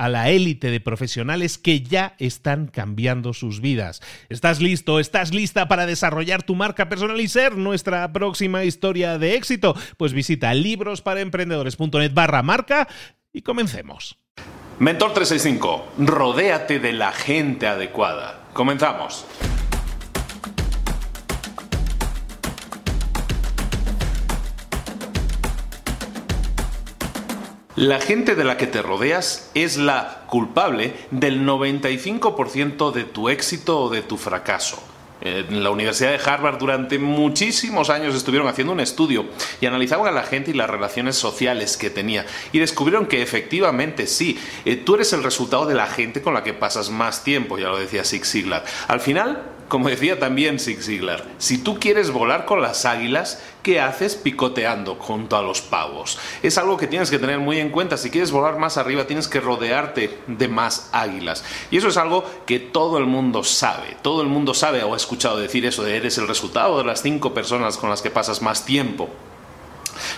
a la élite de profesionales que ya están cambiando sus vidas. ¿Estás listo? ¿Estás lista para desarrollar tu marca personal y ser nuestra próxima historia de éxito? Pues visita librosparaemprendedores.net barra marca y comencemos. Mentor 365, rodéate de la gente adecuada. Comenzamos. La gente de la que te rodeas es la culpable del 95% de tu éxito o de tu fracaso. En la Universidad de Harvard durante muchísimos años estuvieron haciendo un estudio y analizaban a la gente y las relaciones sociales que tenía y descubrieron que efectivamente sí, eh, tú eres el resultado de la gente con la que pasas más tiempo, ya lo decía Zig Ziglar. Al final, como decía también Zig Ziglar, si tú quieres volar con las águilas, ¿qué haces picoteando junto a los pavos? Es algo que tienes que tener muy en cuenta. Si quieres volar más arriba, tienes que rodearte de más águilas. Y eso es algo que todo el mundo sabe. Todo el mundo sabe o ha escuchado decir eso de eres el resultado de las cinco personas con las que pasas más tiempo.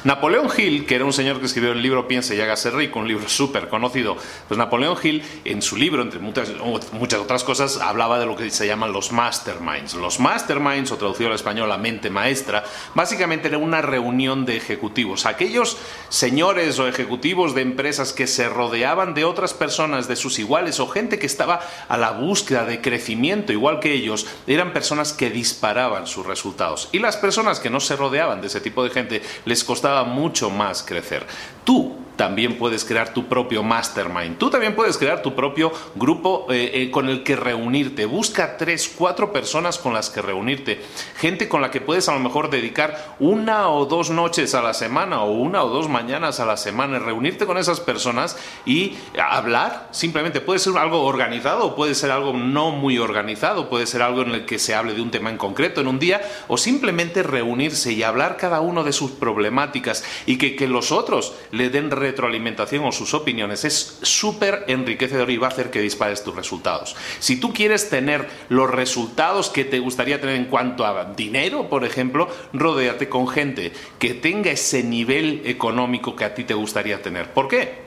Napoleón Hill, que era un señor que escribió el libro Piense y hágase rico, un libro súper conocido, pues Napoleón Hill en su libro, entre muchas, muchas otras cosas, hablaba de lo que se llaman los masterminds. Los masterminds, o traducido al español la mente maestra, básicamente era una reunión de ejecutivos. Aquellos señores o ejecutivos de empresas que se rodeaban de otras personas, de sus iguales, o gente que estaba a la búsqueda de crecimiento igual que ellos, eran personas que disparaban sus resultados. Y las personas que no se rodeaban de ese tipo de gente les costaba mucho más crecer. Tú también puedes crear tu propio mastermind. Tú también puedes crear tu propio grupo eh, eh, con el que reunirte. Busca tres, cuatro personas con las que reunirte. Gente con la que puedes a lo mejor dedicar una o dos noches a la semana o una o dos mañanas a la semana. Reunirte con esas personas y hablar. Simplemente puede ser algo organizado o puede ser algo no muy organizado. Puede ser algo en el que se hable de un tema en concreto en un día o simplemente reunirse y hablar cada uno de sus problemáticas y que, que los otros le den retroalimentación o sus opiniones es súper enriquecedor y va a hacer que dispares tus resultados. Si tú quieres tener los resultados que te gustaría tener en cuanto a dinero, por ejemplo, rodéate con gente que tenga ese nivel económico que a ti te gustaría tener. ¿Por qué?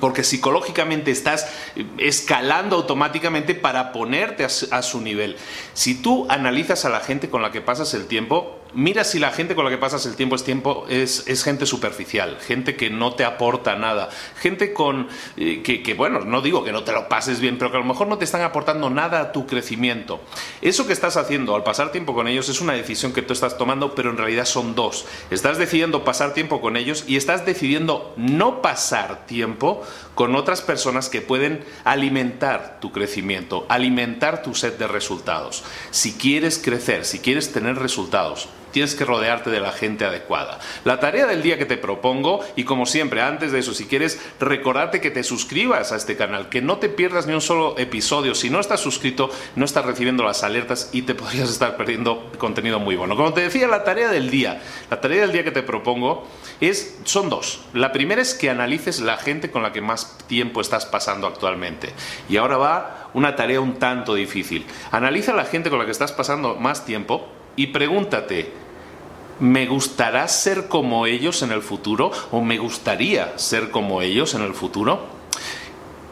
Porque psicológicamente estás escalando automáticamente para ponerte a su nivel. Si tú analizas a la gente con la que pasas el tiempo, mira si la gente con la que pasas el tiempo es tiempo es, gente superficial, gente que no te aporta nada, gente con eh, que, bueno, no digo que no te lo pases bien, pero que a lo mejor no te están aportando nada a tu crecimiento. Eso que estás haciendo al pasar tiempo con ellos es una decisión que tú estás tomando, pero en realidad son dos. Estás decidiendo pasar tiempo con ellos y estás decidiendo no pasar tiempo con otras personas que pueden alimentar tu crecimiento, alimentar tu set de resultados. Si quieres crecer, si quieres tener resultados, tienes que rodearte de la gente adecuada. La tarea del día que te propongo, y como siempre, antes de eso, si quieres, recordarte que te suscribas a este canal, que no te pierdas ni un solo episodio. Si no estás suscrito, no estás recibiendo las alertas y te podrías estar perdiendo contenido muy bueno. Como te decía, la tarea del día, la tarea del día que te propongo es, son dos. La primera es que analices la gente con la que más tiempo estás pasando actualmente. Y ahora va una tarea un tanto difícil. Analiza la gente con la que estás pasando más tiempo y pregúntate, ¿me gustará ser como ellos en el futuro o me gustaría ser como ellos en el futuro?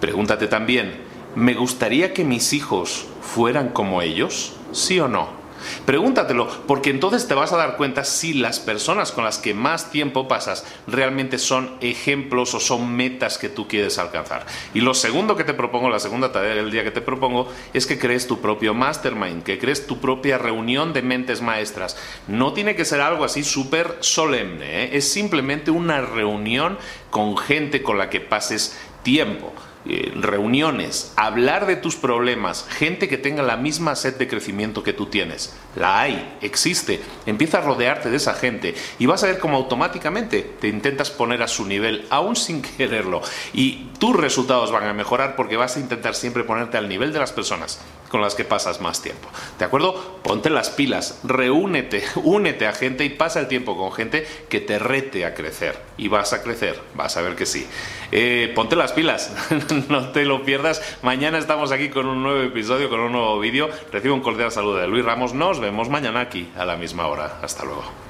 Pregúntate también, ¿me gustaría que mis hijos fueran como ellos? ¿Sí o no? Pregúntatelo, porque entonces te vas a dar cuenta si las personas con las que más tiempo pasas realmente son ejemplos o son metas que tú quieres alcanzar. Y lo segundo que te propongo, la segunda tarea del día que te propongo, es que crees tu propio mastermind, que crees tu propia reunión de mentes maestras. No tiene que ser algo así súper solemne, ¿eh? es simplemente una reunión con gente con la que pases tiempo. Eh, reuniones, hablar de tus problemas, gente que tenga la misma sed de crecimiento que tú tienes. La hay, existe. Empieza a rodearte de esa gente y vas a ver cómo automáticamente te intentas poner a su nivel, aún sin quererlo. Y tus resultados van a mejorar porque vas a intentar siempre ponerte al nivel de las personas con las que pasas más tiempo. ¿De acuerdo? Ponte las pilas, reúnete, únete a gente y pasa el tiempo con gente que te rete a crecer. Y vas a crecer, vas a ver que sí. Eh, ponte las pilas, no te lo pierdas. Mañana estamos aquí con un nuevo episodio, con un nuevo vídeo. Recibo un cordial saludo de Luis Ramos. Nos vemos mañana aquí a la misma hora. Hasta luego.